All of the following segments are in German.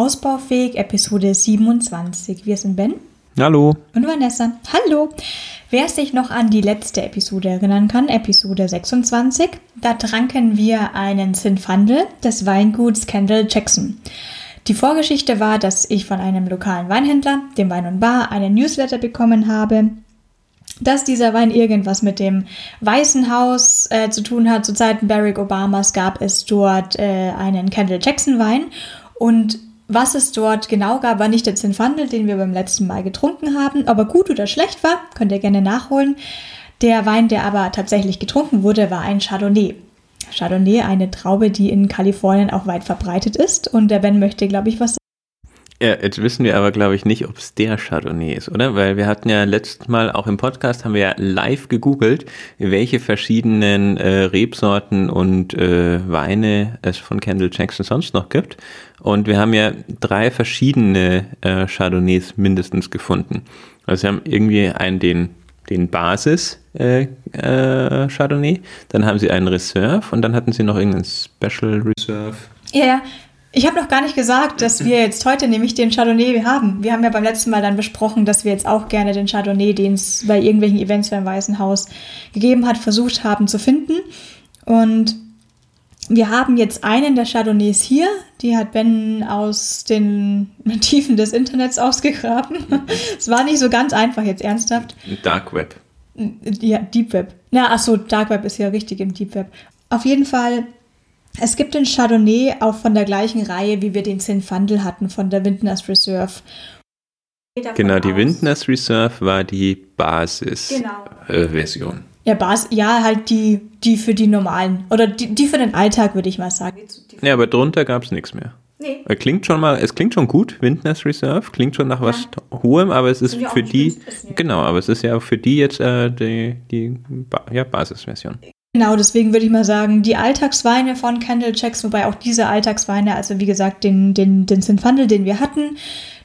Ausbaufähig, Episode 27. Wir sind Ben. Hallo. Und Vanessa. Hallo. Wer sich noch an die letzte Episode erinnern kann, Episode 26, da tranken wir einen Zinfandel des Weinguts Kendall Jackson. Die Vorgeschichte war, dass ich von einem lokalen Weinhändler, dem Wein und Bar, einen Newsletter bekommen habe, dass dieser Wein irgendwas mit dem Weißen Haus äh, zu tun hat. Zu Zeiten Barack Obamas gab es dort äh, einen Kendall Jackson Wein und was es dort genau gab, war nicht der Zinfandel, den wir beim letzten Mal getrunken haben. Aber gut oder schlecht war, könnt ihr gerne nachholen. Der Wein, der aber tatsächlich getrunken wurde, war ein Chardonnay. Chardonnay, eine Traube, die in Kalifornien auch weit verbreitet ist. Und der Ben möchte, glaube ich, was ja, jetzt wissen wir aber, glaube ich, nicht, ob es der Chardonnay ist, oder? Weil wir hatten ja letztes Mal auch im Podcast, haben wir ja live gegoogelt, welche verschiedenen äh, Rebsorten und äh, Weine es von Kendall Jackson sonst noch gibt. Und wir haben ja drei verschiedene äh, Chardonnays mindestens gefunden. Also wir haben irgendwie einen, den, den Basis äh, äh, Chardonnay, dann haben sie einen Reserve und dann hatten sie noch irgendeinen Special Reserve. Ja, yeah. Ich habe noch gar nicht gesagt, dass wir jetzt heute nämlich den Chardonnay haben. Wir haben ja beim letzten Mal dann besprochen, dass wir jetzt auch gerne den Chardonnay, den es bei irgendwelchen Events beim Weißen Haus gegeben hat, versucht haben zu finden. Und wir haben jetzt einen der Chardonnays hier. Die hat Ben aus den Tiefen des Internets ausgegraben. Es war nicht so ganz einfach jetzt ernsthaft. Dark Web. Ja, Deep Web. Na, ach so, Dark Web ist ja richtig im Deep Web. Auf jeden Fall es gibt den Chardonnay auch von der gleichen Reihe, wie wir den Zinfandel hatten, von der Windners Reserve. Genau, die Windners Reserve war die Basis-Version. Genau. Äh, ja, Bas ja, halt die, die für die normalen. Oder die, die für den Alltag, würde ich mal sagen. Ja, aber drunter gab es nichts mehr. Nee. Klingt schon mal, es klingt schon gut, Windness Reserve, klingt schon nach was ja. Hohem, aber es ist für die, genau, aber es ist ja für die jetzt äh, die, die ba ja, Basisversion. Genau, deswegen würde ich mal sagen, die Alltagsweine von Candle Checks, wobei auch diese Alltagsweine, also wie gesagt, den, den, den Zinfandel, den wir hatten,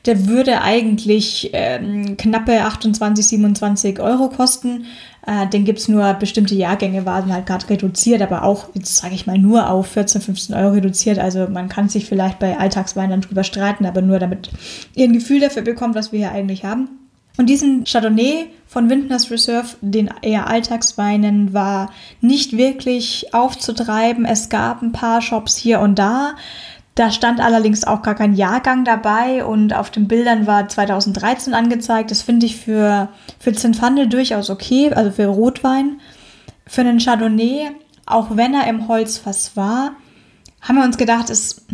der würde eigentlich ähm, knappe 28, 27 Euro kosten. Äh, den gibt's nur bestimmte Jahrgänge, waren halt gerade reduziert, aber auch, jetzt sage ich mal, nur auf 14, 15 Euro reduziert. Also man kann sich vielleicht bei Alltagsweinen drüber streiten, aber nur damit ihr ein Gefühl dafür bekommt, was wir hier eigentlich haben. Und diesen Chardonnay von Wintners Reserve, den eher Alltagsweinen, war nicht wirklich aufzutreiben. Es gab ein paar Shops hier und da. Da stand allerdings auch gar kein Jahrgang dabei und auf den Bildern war 2013 angezeigt. Das finde ich für, für Zinfandel durchaus okay, also für Rotwein. Für einen Chardonnay, auch wenn er im Holzfass war, haben wir uns gedacht, es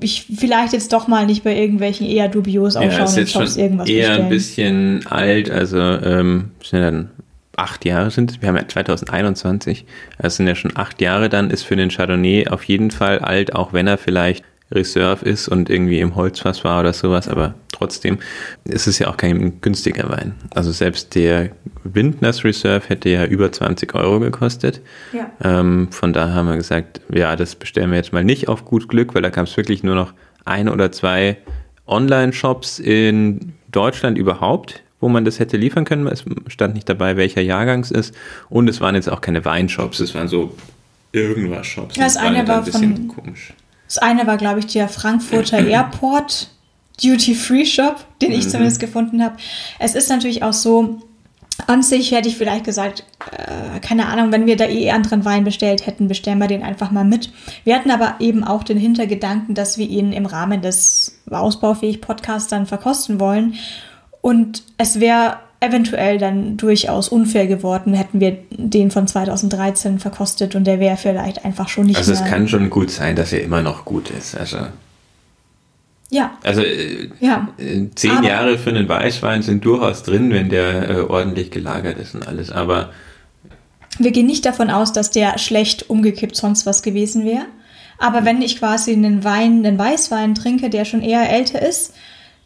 ich vielleicht jetzt doch mal nicht bei irgendwelchen eher dubios ausschauenden ja, Shops irgendwas eher bestellen. ein bisschen alt, also ähm, sind ja dann acht Jahre sind es, wir haben ja 2021, das sind ja schon acht Jahre, dann ist für den Chardonnay auf jeden Fall alt, auch wenn er vielleicht Reserve ist und irgendwie im Holzfass war oder sowas, aber trotzdem ist es ja auch kein günstiger Wein. Also selbst der Windness Reserve hätte ja über 20 Euro gekostet. Ja. Ähm, von daher haben wir gesagt, ja, das bestellen wir jetzt mal nicht auf gut Glück, weil da kam es wirklich nur noch ein oder zwei Online-Shops in Deutschland überhaupt, wo man das hätte liefern können. Es stand nicht dabei, welcher Jahrgang es ist. Und es waren jetzt auch keine Weinshops, es waren so irgendwas Shops. Das, das eine war, war ein bisschen von, komisch. Das eine war, glaube ich, der Frankfurter Airport Duty-Free-Shop, den ich mhm. zumindest gefunden habe. Es ist natürlich auch so, an sich hätte ich vielleicht gesagt, äh, keine Ahnung, wenn wir da eh anderen Wein bestellt hätten, bestellen wir den einfach mal mit. Wir hatten aber eben auch den Hintergedanken, dass wir ihn im Rahmen des Ausbaufähig-Podcasts dann verkosten wollen. Und es wäre eventuell dann durchaus unfair geworden, hätten wir den von 2013 verkostet und der wäre vielleicht einfach schon nicht Also es kann schon gut sein, dass er immer noch gut ist. Also ja. Also äh, ja. Zehn aber, Jahre für einen Weißwein sind durchaus drin, wenn der äh, ordentlich gelagert ist und alles. Aber wir gehen nicht davon aus, dass der schlecht umgekippt sonst was gewesen wäre. Aber wenn ich quasi einen Wein, einen Weißwein trinke, der schon eher älter ist,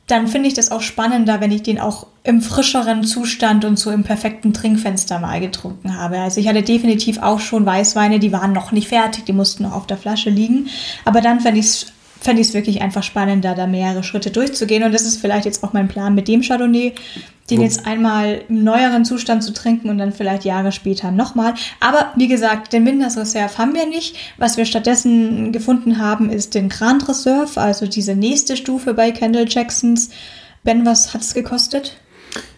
dann finde ich das auch spannender, wenn ich den auch im frischeren Zustand und so im perfekten Trinkfenster mal getrunken habe. Also ich hatte definitiv auch schon Weißweine, die waren noch nicht fertig, die mussten noch auf der Flasche liegen. Aber dann fände ich es fände ich es wirklich einfach spannend, da, mehrere Schritte durchzugehen. Und das ist vielleicht jetzt auch mein Plan mit dem Chardonnay, den jetzt einmal im neueren Zustand zu trinken und dann vielleicht Jahre später nochmal. Aber wie gesagt, den Minders Reserve haben wir nicht. Was wir stattdessen gefunden haben, ist den Grand Reserve, also diese nächste Stufe bei Kendall Jacksons. Ben, was hat es gekostet?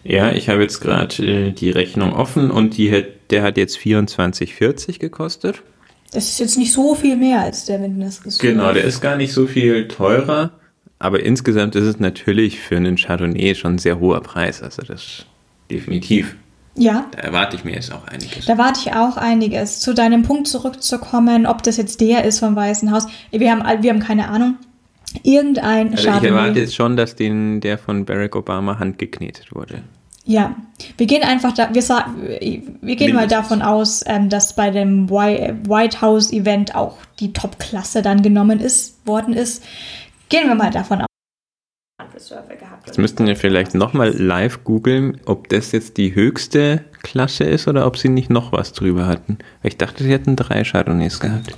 Ja, ich habe jetzt gerade äh, die Rechnung offen und die der hat jetzt 24,40 gekostet. Das ist jetzt nicht so viel mehr als der Windness Genau, der ist gar nicht so viel teurer, aber insgesamt ist es natürlich für einen Chardonnay schon ein sehr hoher Preis. Also das definitiv. Ja. Da erwarte ich mir jetzt auch einiges. Da warte ich auch einiges. Zu deinem Punkt zurückzukommen, ob das jetzt der ist vom Weißen Haus. Wir haben, wir haben keine Ahnung. Irgendein also Chardonnay. Ich erwarte jetzt schon, dass den, der von Barack Obama handgeknetet wurde. Ja, wir gehen einfach da, wir, wir gehen mal davon aus, ähm, dass bei dem White House Event auch die Top-Klasse dann genommen ist, worden ist. Gehen wir mal davon aus. Jetzt müssten wir vielleicht nochmal live googeln, ob das jetzt die höchste Klasse ist oder ob sie nicht noch was drüber hatten. Ich dachte, sie hätten drei Chardonnays gehabt.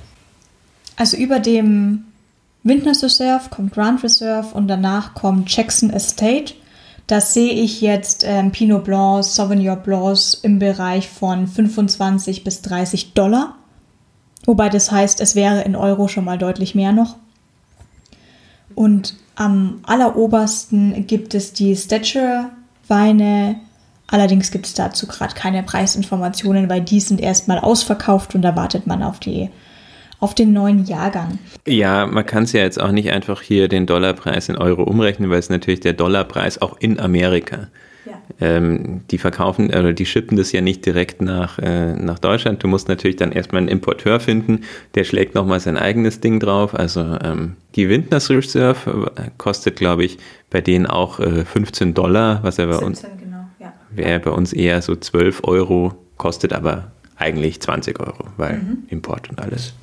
Also über dem Winters Reserve kommt Grand Reserve und danach kommt Jackson Estate. Das sehe ich jetzt ähm, Pinot Blanc, Sauvignon Blancs im Bereich von 25 bis 30 Dollar. Wobei das heißt, es wäre in Euro schon mal deutlich mehr noch. Und am allerobersten gibt es die Stature Weine. Allerdings gibt es dazu gerade keine Preisinformationen, weil die sind erstmal ausverkauft und da wartet man auf die auf den neuen Jahrgang. Ja, man kann es ja jetzt auch nicht einfach hier den Dollarpreis in Euro umrechnen, weil es natürlich der Dollarpreis auch in Amerika. Ja. Ähm, die verkaufen oder die schippen das ja nicht direkt nach, äh, nach Deutschland. Du musst natürlich dann erstmal einen Importeur finden, der schlägt nochmal sein eigenes Ding drauf. Also ähm, die Wintners Reserve äh, kostet, glaube ich, bei denen auch äh, 15 Dollar, was er bei 17, uns genau, ja. wäre bei uns eher so 12 Euro, kostet aber eigentlich 20 Euro, weil mhm. Import und alles.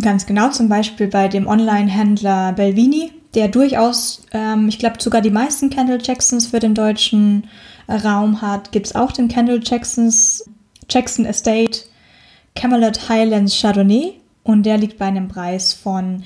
Ganz genau, zum Beispiel bei dem Online-Händler Belvini, der durchaus, ähm, ich glaube, sogar die meisten Kendall Jacksons für den deutschen äh, Raum hat, gibt es auch den Kendall Jacksons Jackson Estate Camelot Highlands Chardonnay und der liegt bei einem Preis von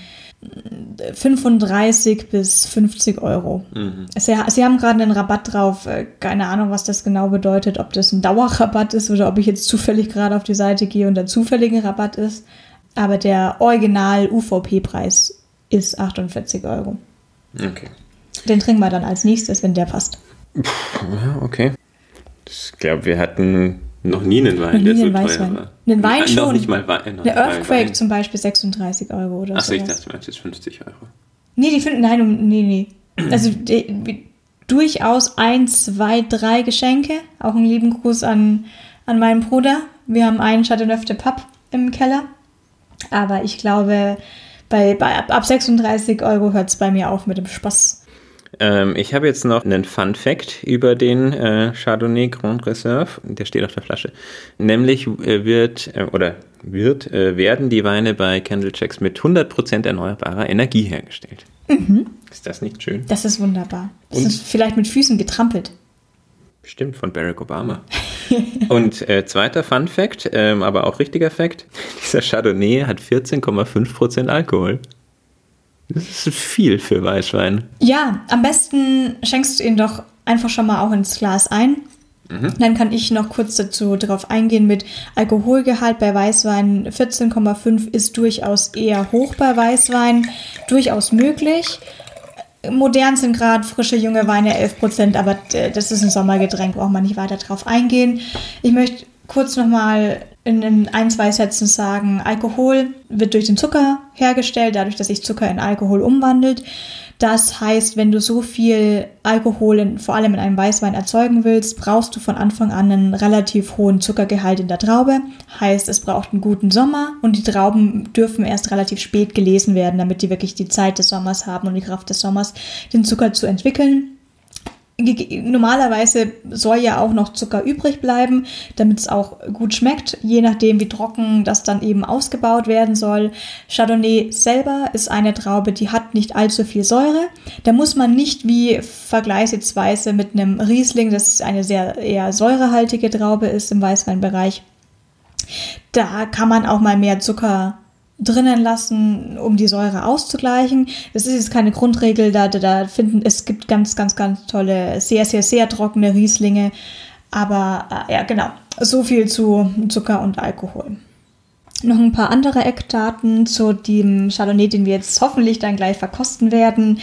35 äh, bis 50 Euro. Mhm. Sie, sie, haben gerade einen Rabatt drauf. Äh, keine Ahnung, was das genau bedeutet, ob das ein Dauerrabatt ist oder ob ich jetzt zufällig gerade auf die Seite gehe und der zufällige Rabatt ist. Aber der Original-UVP-Preis ist 48 Euro. Okay. Den trinken wir dann als nächstes, wenn der passt. Ja, okay. Ich glaube, wir hatten noch nie einen Wein, nie der so Weißwein. teuer war. Einen Wein schon. Noch nicht mal Wein. Eine Earthquake zum Beispiel 36 Euro oder so. Achso, ich dachte, du meinst jetzt 50 Euro. Nee, die finden, nein, nee, nee. Also die, durchaus ein, zwei, drei Geschenke. Auch einen lieben Gruß an, an meinen Bruder. Wir haben einen Chateauneuf de Pape im Keller. Aber ich glaube, bei, bei ab 36 Euro hört es bei mir auf mit dem Spaß. Ähm, ich habe jetzt noch einen Fun Fact über den äh, Chardonnay Grand Reserve. Der steht auf der Flasche. Nämlich äh, wird äh, oder wird äh, werden die Weine bei Candle Checks mit 100% erneuerbarer Energie hergestellt. Mhm. Ist das nicht schön? Das ist wunderbar. Das Und? ist vielleicht mit Füßen getrampelt. Bestimmt von Barack Obama. Und äh, zweiter Fun Fact, ähm, aber auch richtiger Fact: Dieser Chardonnay hat 14,5% Alkohol. Das ist viel für Weißwein. Ja, am besten schenkst du ihn doch einfach schon mal auch ins Glas ein. Mhm. Dann kann ich noch kurz dazu darauf eingehen mit Alkoholgehalt bei Weißwein. 14,5 ist durchaus eher hoch bei Weißwein, durchaus möglich modern sind gerade frische junge Weine 11 Prozent, aber das ist ein Sommergetränk, braucht man nicht weiter drauf eingehen. Ich möchte kurz nochmal in ein, zwei Sätzen sagen, Alkohol wird durch den Zucker hergestellt, dadurch, dass sich Zucker in Alkohol umwandelt. Das heißt, wenn du so viel Alkohol in, vor allem in einem Weißwein erzeugen willst, brauchst du von Anfang an einen relativ hohen Zuckergehalt in der Traube. Heißt, es braucht einen guten Sommer und die Trauben dürfen erst relativ spät gelesen werden, damit die wirklich die Zeit des Sommers haben und die Kraft des Sommers, den Zucker zu entwickeln. Normalerweise soll ja auch noch Zucker übrig bleiben, damit es auch gut schmeckt, je nachdem wie trocken das dann eben ausgebaut werden soll. Chardonnay selber ist eine Traube, die hat nicht allzu viel Säure. Da muss man nicht wie vergleichsweise mit einem Riesling, das eine sehr eher säurehaltige Traube ist im Weißweinbereich. Da kann man auch mal mehr Zucker drinnen lassen, um die Säure auszugleichen. Das ist jetzt keine Grundregel, da, da, finden, es gibt ganz, ganz, ganz tolle, sehr, sehr, sehr trockene Rieslinge. Aber äh, ja, genau, so viel zu Zucker und Alkohol. Noch ein paar andere Eckdaten zu dem Chardonnay, den wir jetzt hoffentlich dann gleich verkosten werden.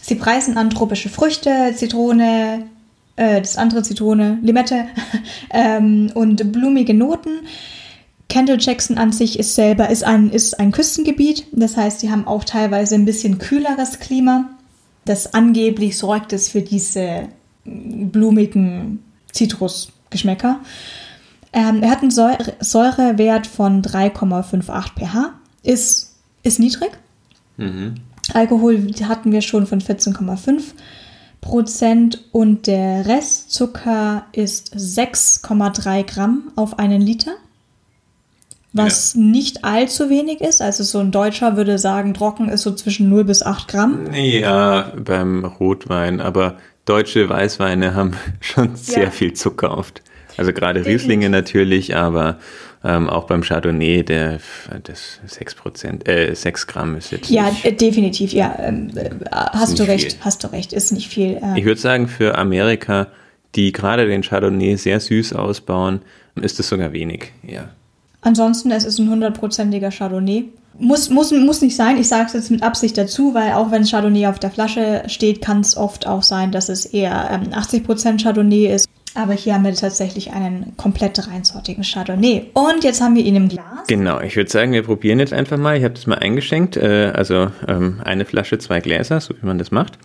Sie preisen an tropische Früchte, Zitrone, äh, das andere Zitrone, Limette ähm, und blumige Noten. Kendall Jackson an sich ist selber ist ein, ist ein Küstengebiet. Das heißt, sie haben auch teilweise ein bisschen kühleres Klima. Das angeblich sorgt es für diese blumigen Zitrusgeschmäcker. Ähm, er hat einen Säure Säurewert von 3,58 pH. Ist, ist niedrig. Mhm. Alkohol hatten wir schon von 14,5 Prozent und der Restzucker ist 6,3 Gramm auf einen Liter was ja. nicht allzu wenig ist. Also so ein Deutscher würde sagen, trocken ist so zwischen 0 bis 8 Gramm. Ja, beim Rotwein, aber deutsche Weißweine haben schon sehr ja. viel Zucker oft. Also gerade Rieslinge natürlich, aber ähm, auch beim Chardonnay, der das 6 äh, 6 Gramm ist jetzt. Ja, nicht, definitiv, ja. Ähm, äh, hast du recht, viel. hast du recht, ist nicht viel. Äh. Ich würde sagen, für Amerika, die gerade den Chardonnay sehr süß ausbauen, ist es sogar wenig, ja. Ansonsten, es ist ein hundertprozentiger Chardonnay. Muss, muss, muss nicht sein, ich sage es jetzt mit Absicht dazu, weil auch wenn Chardonnay auf der Flasche steht, kann es oft auch sein, dass es eher ähm, 80% Chardonnay ist. Aber hier haben wir tatsächlich einen komplett reinsortigen Chardonnay. Und jetzt haben wir ihn im Glas. Genau, ich würde sagen, wir probieren jetzt einfach mal. Ich habe das mal eingeschenkt. Äh, also ähm, eine Flasche, zwei Gläser, so wie man das macht.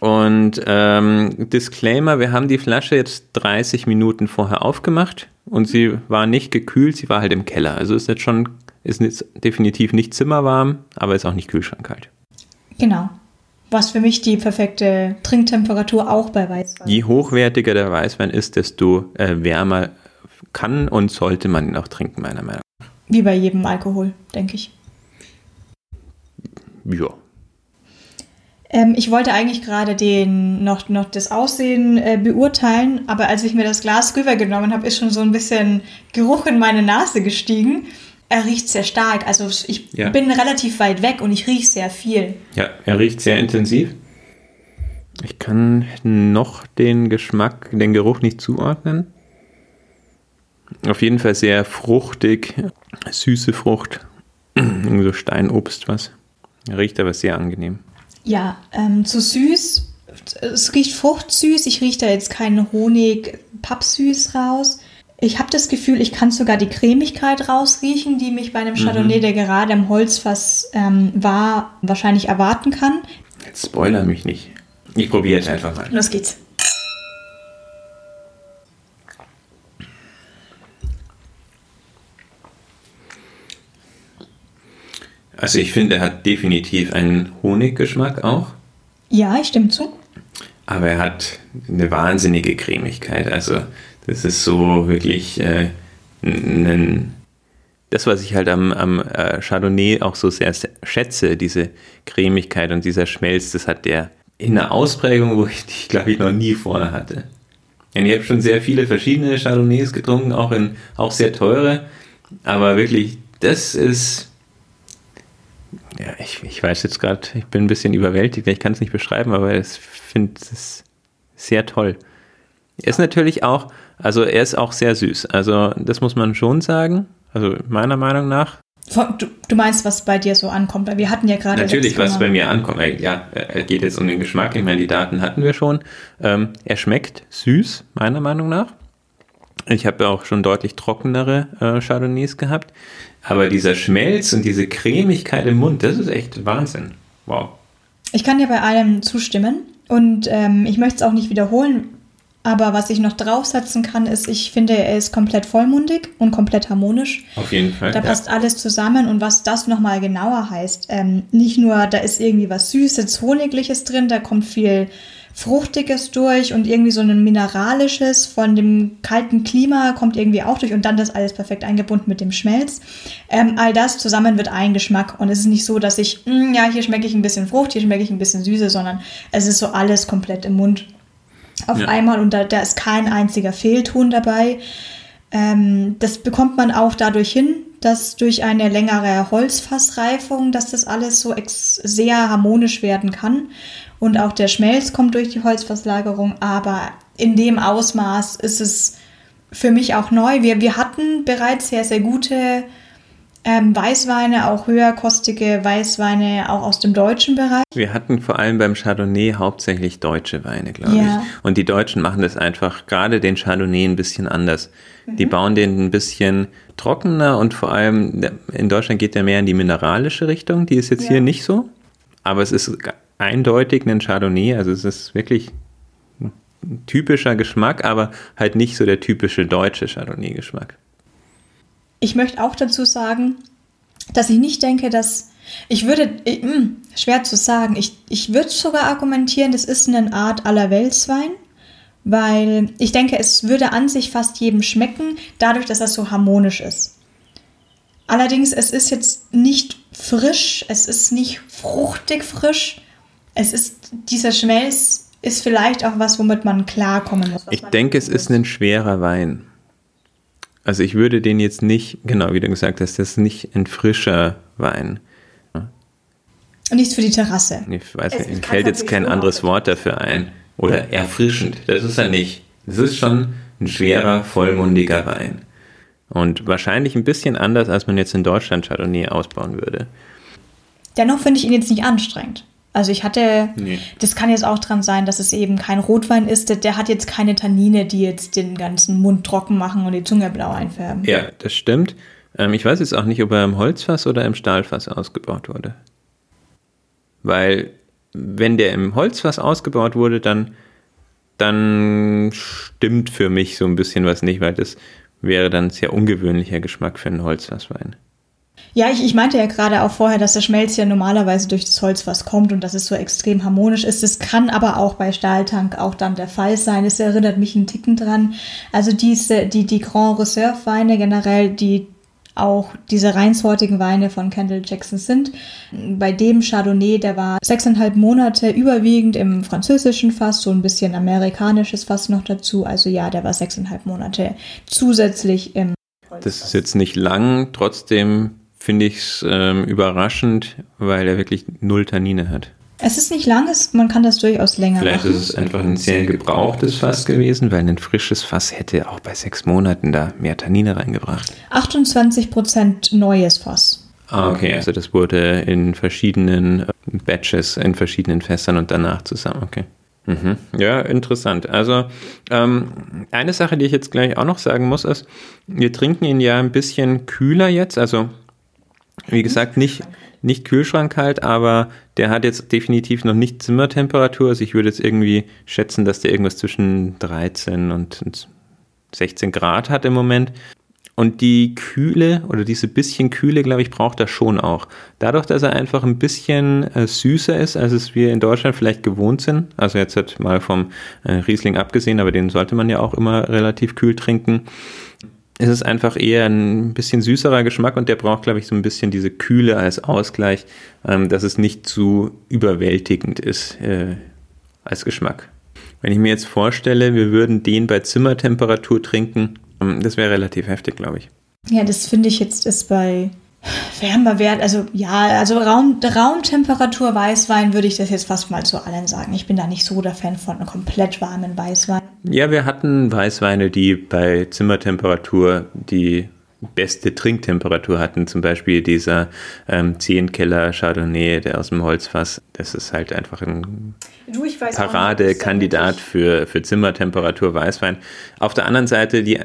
Und ähm, Disclaimer, wir haben die Flasche jetzt 30 Minuten vorher aufgemacht und sie war nicht gekühlt, sie war halt im Keller. Also ist jetzt schon, ist jetzt definitiv nicht zimmerwarm, aber ist auch nicht kühlschrankkalt. Genau. Was für mich die perfekte Trinktemperatur auch bei Weißwein. Je hochwertiger der Weißwein ist, desto äh, wärmer kann und sollte man ihn auch trinken, meiner Meinung nach. Wie bei jedem Alkohol, denke ich. Ja. Ähm, ich wollte eigentlich gerade den noch, noch das Aussehen äh, beurteilen, aber als ich mir das Glas rübergenommen habe, ist schon so ein bisschen Geruch in meine Nase gestiegen. Er riecht sehr stark. Also ich ja. bin relativ weit weg und ich rieche sehr viel. Ja, er riecht sehr intensiv. Ich kann noch den Geschmack, den Geruch nicht zuordnen. Auf jeden Fall sehr fruchtig, süße Frucht, irgendwie so Steinobst was. Er riecht aber sehr angenehm. Ja, ähm, zu süß. Es riecht fruchtsüß. Ich rieche da jetzt keinen Honig, Pappsüß raus. Ich habe das Gefühl, ich kann sogar die Cremigkeit rausriechen, die mich bei einem Chardonnay, mhm. der gerade im Holzfass ähm, war, wahrscheinlich erwarten kann. Jetzt spoiler mich nicht. Ich probiere jetzt einfach mal. Los geht's. Also ich finde, er hat definitiv einen Honiggeschmack auch. Ja, ich stimme zu. Aber er hat eine wahnsinnige Cremigkeit. Also das ist so wirklich äh, ein, das, was ich halt am, am äh, Chardonnay auch so sehr schätze, diese Cremigkeit und dieser Schmelz, das hat der in einer Ausprägung, wo ich die, glaube ich, noch nie vorher hatte. Und ich habe schon sehr viele verschiedene Chardonnays getrunken, auch, in, auch sehr teure. Aber wirklich, das ist ja, ich, ich weiß jetzt gerade, ich bin ein bisschen überwältigt, ich kann es nicht beschreiben, aber ich finde es sehr toll. Er ist natürlich auch, also er ist auch sehr süß. Also das muss man schon sagen. Also meiner Meinung nach. Du, du meinst, was bei dir so ankommt? Weil wir hatten ja gerade. Natürlich, was bei mir ankommt. Ja, er geht jetzt um den Geschmack. Ich meine, die Daten hatten wir schon. Ähm, er schmeckt süß, meiner Meinung nach. Ich habe ja auch schon deutlich trockenere äh, Chardonnays gehabt. Aber dieser Schmelz und diese Cremigkeit im Mund, das ist echt Wahnsinn. Wow. Ich kann dir bei allem zustimmen und ähm, ich möchte es auch nicht wiederholen, aber was ich noch draufsetzen kann, ist, ich finde, er ist komplett vollmundig und komplett harmonisch. Auf jeden Fall. Da passt ja. alles zusammen und was das nochmal genauer heißt, ähm, nicht nur, da ist irgendwie was Süßes, Honigliches drin, da kommt viel Fruchtiges durch und irgendwie so ein Mineralisches von dem kalten Klima kommt irgendwie auch durch und dann das alles perfekt eingebunden mit dem Schmelz. Ähm, all das zusammen wird ein Geschmack und es ist nicht so, dass ich, mh, hm, ja, hier schmecke ich ein bisschen Frucht, hier schmecke ich ein bisschen Süße, sondern es ist so alles komplett im Mund auf ja. einmal und da, da ist kein einziger Fehlton dabei. Ähm, das bekommt man auch dadurch hin, dass durch eine längere Holzfassreifung, dass das alles so sehr harmonisch werden kann. Und auch der Schmelz kommt durch die Holzfasslagerung, aber in dem Ausmaß ist es für mich auch neu. Wir, wir hatten bereits sehr, sehr gute ähm, Weißweine, auch höherkostige Weißweine, auch aus dem deutschen Bereich. Wir hatten vor allem beim Chardonnay hauptsächlich deutsche Weine, glaube ja. ich. Und die Deutschen machen das einfach, gerade den Chardonnay ein bisschen anders. Mhm. Die bauen den ein bisschen trockener und vor allem in Deutschland geht der mehr in die mineralische Richtung. Die ist jetzt ja. hier nicht so. Aber es ist eindeutig ein Chardonnay, also es ist wirklich ein typischer Geschmack, aber halt nicht so der typische deutsche Chardonnay-Geschmack. Ich möchte auch dazu sagen, dass ich nicht denke, dass ich würde, ich, mh, hm, schwer zu sagen, ich, ich würde sogar argumentieren, das ist eine Art Allerweltswein, weil ich denke, es würde an sich fast jedem schmecken, dadurch, dass er so harmonisch ist. Allerdings, es ist jetzt nicht frisch, es ist nicht fruchtig frisch, es ist, dieser Schmelz ist vielleicht auch was, womit man klarkommen muss. Ich denke, es ist ein schwerer Wein. Also ich würde den jetzt nicht, genau wie du gesagt hast, das ist nicht ein frischer Wein. Und nichts für die Terrasse. Ich weiß nicht, mir fällt jetzt kein anderes Wort dafür ein. Oder erfrischend. Das ist er nicht. Das ist schon ein schwerer, vollmundiger Wein. Und wahrscheinlich ein bisschen anders, als man jetzt in Deutschland Chardonnay ausbauen würde. Dennoch finde ich ihn jetzt nicht anstrengend. Also ich hatte, nee. das kann jetzt auch dran sein, dass es eben kein Rotwein ist. Der, der, hat jetzt keine Tannine, die jetzt den ganzen Mund trocken machen und die Zunge blau einfärben. Ja, das stimmt. Ähm, ich weiß jetzt auch nicht, ob er im Holzfass oder im Stahlfass ausgebaut wurde. Weil wenn der im Holzfass ausgebaut wurde, dann, dann stimmt für mich so ein bisschen was nicht, weil das wäre dann ein sehr ungewöhnlicher Geschmack für einen Holzfasswein. Ja, ich, ich meinte ja gerade auch vorher, dass der Schmelz ja normalerweise durch das Holzfass kommt und dass es so extrem harmonisch ist. Das kann aber auch bei Stahltank auch dann der Fall sein. Es erinnert mich einen Ticken dran. Also diese, die, die Grand Reserve Weine generell, die auch diese reinsortigen Weine von Kendall Jackson sind. Bei dem Chardonnay, der war sechseinhalb Monate überwiegend im französischen Fass, so ein bisschen amerikanisches Fass noch dazu. Also ja, der war sechseinhalb Monate zusätzlich im. Das ist jetzt nicht lang, trotzdem finde ich es ähm, überraschend, weil er wirklich null Tannine hat. Es ist nicht lang, es, man kann das durchaus länger Vielleicht machen. ist es einfach ein sehr gebrauchtes Fass gewesen, weil ein frisches Fass hätte auch bei sechs Monaten da mehr Tannine reingebracht. 28% neues Fass. Ah, okay, also das wurde in verschiedenen äh, Batches, in verschiedenen Fässern und danach zusammen, okay. Mhm. Ja, interessant. Also ähm, eine Sache, die ich jetzt gleich auch noch sagen muss, ist, wir trinken ihn ja ein bisschen kühler jetzt, also wie gesagt, nicht, nicht kühlschrankkalt, aber der hat jetzt definitiv noch nicht Zimmertemperatur. Also ich würde jetzt irgendwie schätzen, dass der irgendwas zwischen 13 und 16 Grad hat im Moment. Und die Kühle oder diese bisschen Kühle, glaube ich, braucht er schon auch. Dadurch, dass er einfach ein bisschen äh, süßer ist, als es wir in Deutschland vielleicht gewohnt sind. Also jetzt hat mal vom äh, Riesling abgesehen, aber den sollte man ja auch immer relativ kühl trinken ist es einfach eher ein bisschen süßerer Geschmack und der braucht, glaube ich, so ein bisschen diese Kühle als Ausgleich, ähm, dass es nicht zu überwältigend ist äh, als Geschmack. Wenn ich mir jetzt vorstelle, wir würden den bei Zimmertemperatur trinken, ähm, das wäre relativ heftig, glaube ich. Ja, das finde ich jetzt ist bei wärmer Wert, also ja, also Raum, Raumtemperatur Weißwein würde ich das jetzt fast mal zu allen sagen. Ich bin da nicht so der Fan von einem komplett warmen Weißwein. Ja, wir hatten Weißweine, die bei Zimmertemperatur die beste Trinktemperatur hatten. Zum Beispiel dieser ähm, Zehnkeller Chardonnay, der aus dem Holzfass. Das ist halt einfach ein Paradekandidat für, für Zimmertemperatur Weißwein. Auf der anderen Seite, die äh,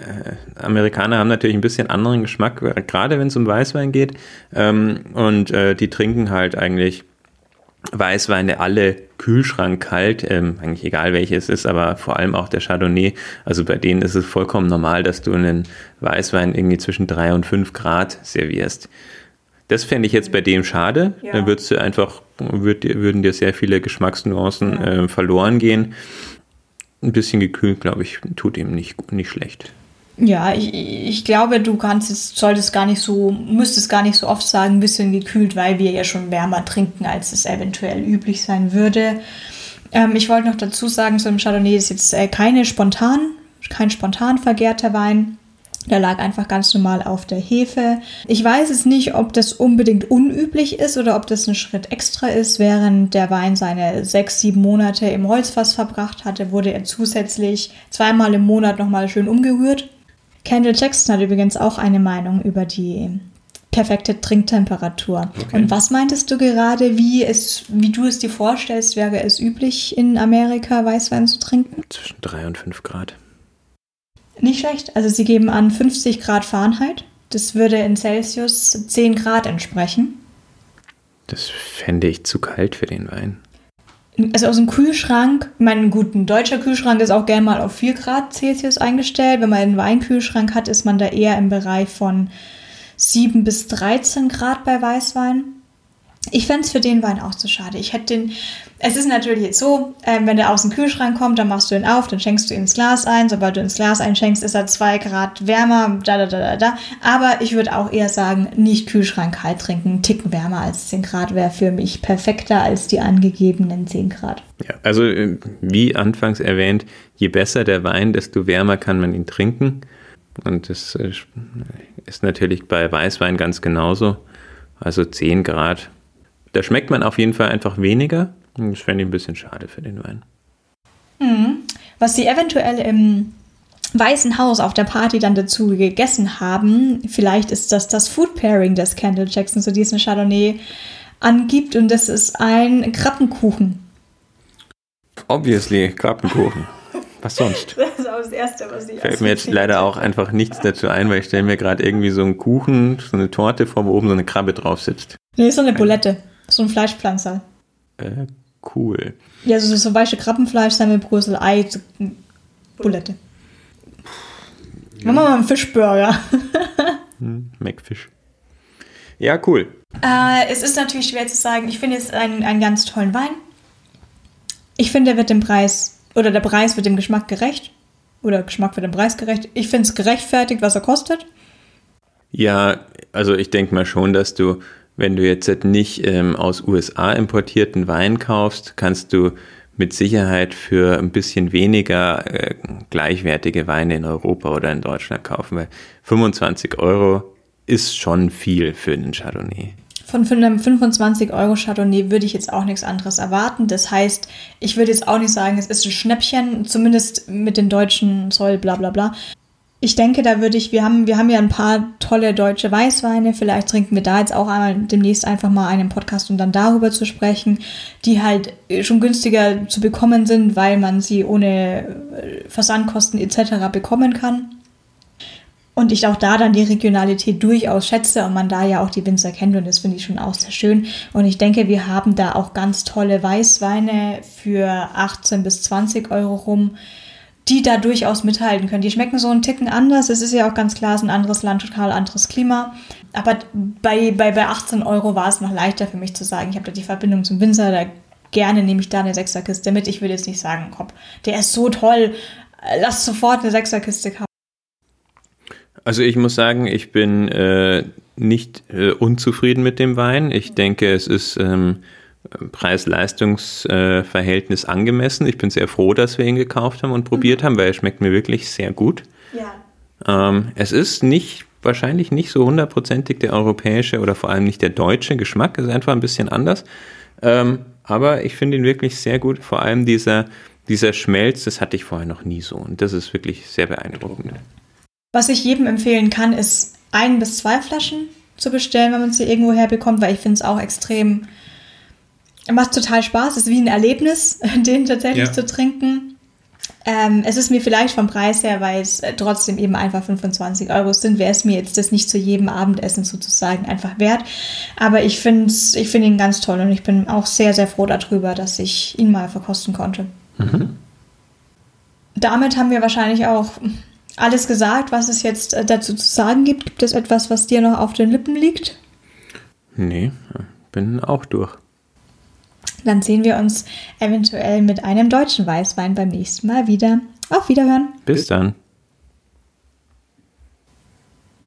Amerikaner haben natürlich ein bisschen anderen Geschmack, gerade wenn es um Weißwein geht. Ähm, und äh, die trinken halt eigentlich Weißweine alle kühlschrankkalt, ähm, eigentlich egal welches es ist, aber vor allem auch der Chardonnay. Also bei denen ist es vollkommen normal, dass du einen Weißwein irgendwie zwischen drei und fünf Grad servierst. Das fände ich jetzt bei dem schade. Ja. Dann würdest du einfach, würd, würden dir sehr viele Geschmacksnuancen ja. äh, verloren gehen. Ein bisschen gekühlt, glaube ich, tut ihm nicht, nicht schlecht. Ja, ich, ich glaube, du kannst es, solltest gar nicht so, müsstest gar nicht so oft sagen, ein bisschen gekühlt, weil wir ja schon wärmer trinken, als es eventuell üblich sein würde. Ähm, ich wollte noch dazu sagen, so ein Chardonnay ist jetzt äh, keine spontan, kein spontan vergärter Wein. Der lag einfach ganz normal auf der Hefe. Ich weiß es nicht, ob das unbedingt unüblich ist oder ob das ein Schritt extra ist. Während der Wein seine sechs, sieben Monate im Holzfass verbracht hatte, wurde er zusätzlich zweimal im Monat nochmal schön umgerührt. Kendall Jackson hat übrigens auch eine Meinung über die perfekte Trinktemperatur. Okay. Und was meintest du gerade, wie, es, wie du es dir vorstellst, wäre es üblich in Amerika Weißwein zu trinken? Zwischen 3 und 5 Grad. Nicht schlecht. Also sie geben an 50 Grad Fahrenheit. Das würde in Celsius 10 Grad entsprechen. Das fände ich zu kalt für den Wein. Also aus dem Kühlschrank, ich meine, gut, deutscher Kühlschrank ist auch gerne mal auf 4 Grad Celsius eingestellt. Wenn man einen Weinkühlschrank hat, ist man da eher im Bereich von 7 bis 13 Grad bei Weißwein. Ich fände es für den Wein auch zu schade. Ich hätte den. Es ist natürlich jetzt so, äh, wenn der aus dem Kühlschrank kommt, dann machst du ihn auf, dann schenkst du ihn ins Glas ein. Sobald du ins Glas einschenkst, ist er 2 Grad wärmer, da, da, da, da, da. Aber ich würde auch eher sagen, nicht Kühlschrank kalt trinken. Einen Ticken wärmer als 10 Grad wäre für mich perfekter als die angegebenen 10 Grad. Ja, also äh, wie anfangs erwähnt, je besser der Wein, desto wärmer kann man ihn trinken. Und das äh, ist natürlich bei Weißwein ganz genauso. Also 10 Grad. Da schmeckt man auf jeden Fall einfach weniger. Das fände ich ein bisschen schade für den Wein. Mhm. Was sie eventuell im Weißen Haus auf der Party dann dazu gegessen haben, vielleicht ist das das Food Pairing des Candle Jackson zu diesem Chardonnay angibt und das ist ein Krabbenkuchen. Obviously, Krabbenkuchen. Was sonst? Das ist auch das Erste, was ich Fällt mir jetzt leider auch einfach nichts dazu ein, weil ich stelle mir gerade irgendwie so einen Kuchen, so eine Torte vor, wo oben so eine Krabbe drauf sitzt. Nee, so eine Bulette. So ein Fleischpflanzer. Äh, cool. Ja, so, so weiche Krabbenfleisch, Semmelbrösel, Ei, so, Bulette. Ja. Machen wir mal einen Fischburger. hm, Macfish. Ja, cool. Äh, es ist natürlich schwer zu sagen. Ich finde es einen, einen ganz tollen Wein. Ich finde, er wird dem Preis oder der Preis wird dem Geschmack gerecht. Oder Geschmack wird dem Preis gerecht. Ich finde es gerechtfertigt, was er kostet. Ja, also ich denke mal schon, dass du, wenn du jetzt nicht ähm, aus USA importierten Wein kaufst, kannst du mit Sicherheit für ein bisschen weniger äh, gleichwertige Weine in Europa oder in Deutschland kaufen, weil 25 Euro ist schon viel für einen Chardonnay. Von einem 25 Euro Chardonnay würde ich jetzt auch nichts anderes erwarten. Das heißt, ich würde jetzt auch nicht sagen, es ist ein Schnäppchen, zumindest mit den deutschen Zoll, bla bla bla. Ich denke, da würde ich, wir haben, wir haben ja ein paar tolle deutsche Weißweine, vielleicht trinken wir da jetzt auch einmal demnächst einfach mal einen Podcast, um dann darüber zu sprechen, die halt schon günstiger zu bekommen sind, weil man sie ohne Versandkosten etc. bekommen kann. Und ich auch da dann die Regionalität durchaus schätze und man da ja auch die Winzer kennt und das finde ich schon auch sehr schön. Und ich denke, wir haben da auch ganz tolle Weißweine für 18 bis 20 Euro rum, die da durchaus mithalten können. Die schmecken so einen Ticken anders. Es ist ja auch ganz klar, es ist ein anderes Land, total anderes Klima. Aber bei, bei, bei 18 Euro war es noch leichter für mich zu sagen, ich habe da die Verbindung zum Winzer, da gerne nehme ich da eine Sechserkiste mit. Ich würde jetzt nicht sagen, komm, der ist so toll, lass sofort eine Sechserkiste kaufen. Also ich muss sagen, ich bin äh, nicht äh, unzufrieden mit dem Wein. Ich denke, es ist ähm, Preis-Leistungs-Verhältnis angemessen. Ich bin sehr froh, dass wir ihn gekauft haben und probiert mhm. haben, weil er schmeckt mir wirklich sehr gut. Ja. Ähm, es ist nicht wahrscheinlich nicht so hundertprozentig der europäische oder vor allem nicht der deutsche Geschmack. Es ist einfach ein bisschen anders. Ähm, aber ich finde ihn wirklich sehr gut. Vor allem dieser, dieser Schmelz, das hatte ich vorher noch nie so. Und das ist wirklich sehr beeindruckend. Was ich jedem empfehlen kann, ist ein bis zwei Flaschen zu bestellen, wenn man sie irgendwo herbekommt, weil ich finde es auch extrem, macht total Spaß. Es ist wie ein Erlebnis, den tatsächlich ja. zu trinken. Ähm, es ist mir vielleicht vom Preis her, weil es äh, trotzdem eben einfach 25 Euro sind, wäre es mir jetzt das nicht zu jedem Abendessen sozusagen einfach wert. Aber ich finde ich find ihn ganz toll und ich bin auch sehr, sehr froh darüber, dass ich ihn mal verkosten konnte. Mhm. Damit haben wir wahrscheinlich auch alles gesagt, was es jetzt äh, dazu zu sagen gibt? Gibt es etwas, was dir noch auf den Lippen liegt? Nee, bin auch durch. Dann sehen wir uns eventuell mit einem deutschen Weißwein beim nächsten Mal wieder. Auf Wiederhören. Bis dann.